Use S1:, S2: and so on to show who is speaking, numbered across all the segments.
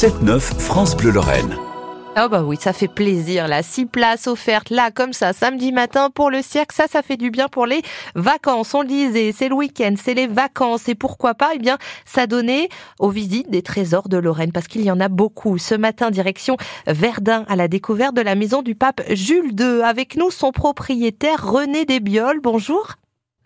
S1: 7-9 France Bleu Lorraine.
S2: Ah bah oui, ça fait plaisir là. Six places offertes là comme ça samedi matin pour le cirque. Ça, ça fait du bien pour les vacances. On le disait, c'est le week-end, c'est les vacances et pourquoi pas Eh bien, ça donnait aux visites des trésors de Lorraine parce qu'il y en a beaucoup. Ce matin, direction Verdun à la découverte de la maison du pape Jules II. Avec nous, son propriétaire René Desbioles. Bonjour.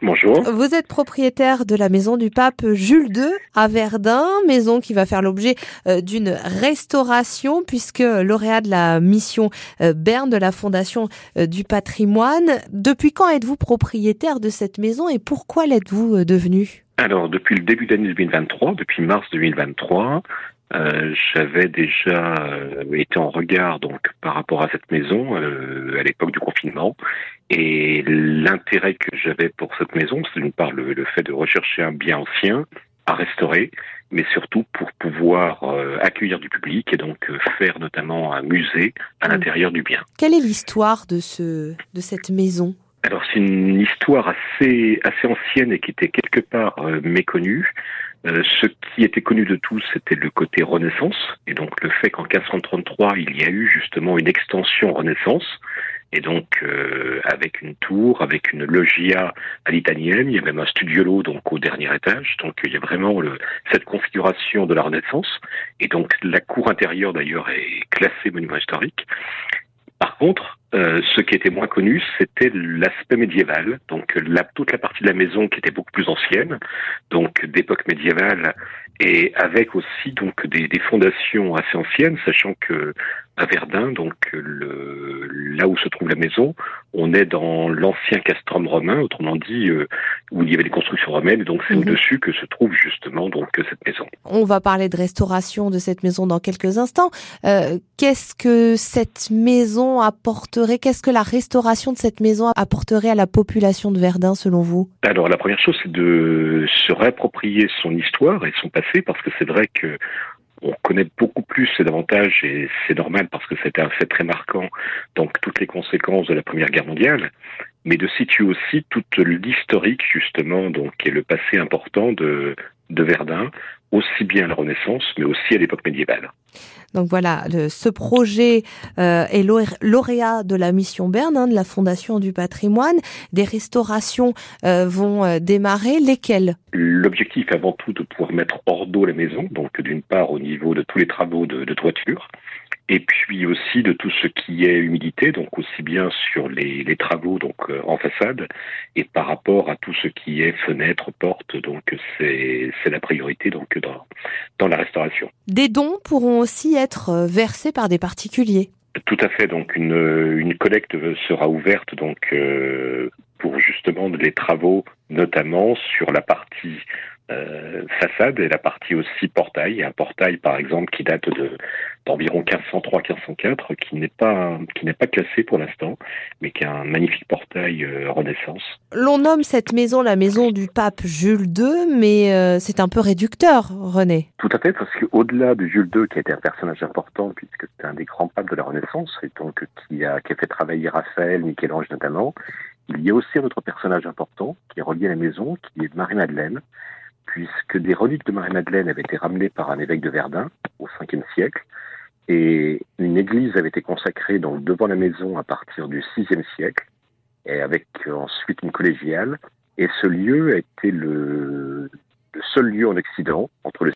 S3: Bonjour.
S2: Vous êtes propriétaire de la maison du pape Jules II à Verdun, maison qui va faire l'objet euh, d'une restauration puisque lauréat de la mission euh, Berne de la Fondation euh, du patrimoine. Depuis quand êtes-vous propriétaire de cette maison et pourquoi l'êtes-vous devenu?
S3: Alors, depuis le début d'année 2023, depuis mars 2023, euh, j'avais déjà euh, été en regard donc par rapport à cette maison euh, à l'époque du confinement et l'intérêt que j'avais pour cette maison, c'est d'une part le, le, fait de rechercher un bien ancien à restaurer, mais surtout pour pouvoir accueillir du public et donc faire notamment un musée à mmh. l'intérieur du bien.
S2: Quelle est l'histoire de ce de cette maison?
S3: Alors c'est une histoire assez assez ancienne et qui était quelque part méconnue. Euh, ce qui était connu de tous, c'était le côté Renaissance, et donc le fait qu'en 1533, il y a eu justement une extension Renaissance, et donc euh, avec une tour, avec une loggia à l'italienne, il y a même un studiolo donc au dernier étage, donc il y a vraiment le, cette configuration de la Renaissance, et donc la cour intérieure d'ailleurs est classée monument historique. Par contre, euh, ce qui était moins connu, c'était l'aspect médiéval. Donc la, toute la partie de la maison qui était beaucoup plus ancienne, donc d'époque médiévale, et avec aussi donc des, des, fondations assez anciennes, sachant que à Verdun, donc le, là où se trouve la maison, on est dans l'ancien castrum romain, autrement dit euh, où il y avait des constructions romaines, et donc c'est
S2: Mhm.
S3: au-dessus que se trouve justement donc cette maison.
S2: On va parler de restauration de cette maison dans quelques instants. Euh, qu'est-ce que cette maison apporterait? Qu'est-ce que la restauration de cette maison apporterait à la population de Verdun selon vous?
S3: Alors la première chose, c'est de se réapproprier son histoire et son passé, parce que c'est vrai que on connaît beaucoup plus et davantage, et c'est normal parce que c'était un fait très marquant, donc toutes les conséquences de la Première Guerre mondiale, mais de situer aussi toute l'historique justement, donc et le passé important de Verdun, aussi bien à la Renaissance, mais aussi à l'époque médiévale.
S2: Donc voilà, le, ce projet euh, est lauréat de la mission Berne, hein, de la Fondation du patrimoine. Des restaurations euh, vont euh, démarrer. Lesquelles?
S3: L'objectif avant tout de pouvoir mettre hors d'eau la maison, donc d'une part au niveau de tous les travaux de, de toiture, et puis aussi de tout ce qui est humidité, donc aussi bien sur les, les travaux donc euh, en façade et par rapport à tout ce qui est fenêtre, porte, donc c'est c'est la priorité donc dans dans la restauration.
S2: Des dons pourront aussi être euh, versés par des particuliers.
S3: Tout à fait, donc une une collecte sera ouverte donc euh, pour justement les travaux, notamment sur la partie euh, façade et la partie aussi portail. Un portail, par exemple, qui date de d'environ 1503-1504, qui n'est pas qui n'est pas classé pour l'instant, mais qui est un magnifique portail euh, Renaissance.
S2: L'on nomme cette maison la maison du pape Jules II, mais euh, c'est un peu réducteur, René.
S3: Tout à fait, parce qu'au-delà de Jules II, qui a été un personnage important, puisque c'est un des grands papes de la Renaissance, et donc qui a, qui a fait travailler Raphaël, Michel-Ange notamment, il y a aussi un autre personnage important qui est relié à la maison, qui est Marie-Madeleine, puisque des reliques de Marie-Madeleine avaient été ramenées par un évêque de Verdun au 5e siècle, et une église avait été consacrée donc devant la maison à partir du 6e siècle, et avec ensuite une collégiale, et ce lieu a été le, le seul lieu en Occident, entre le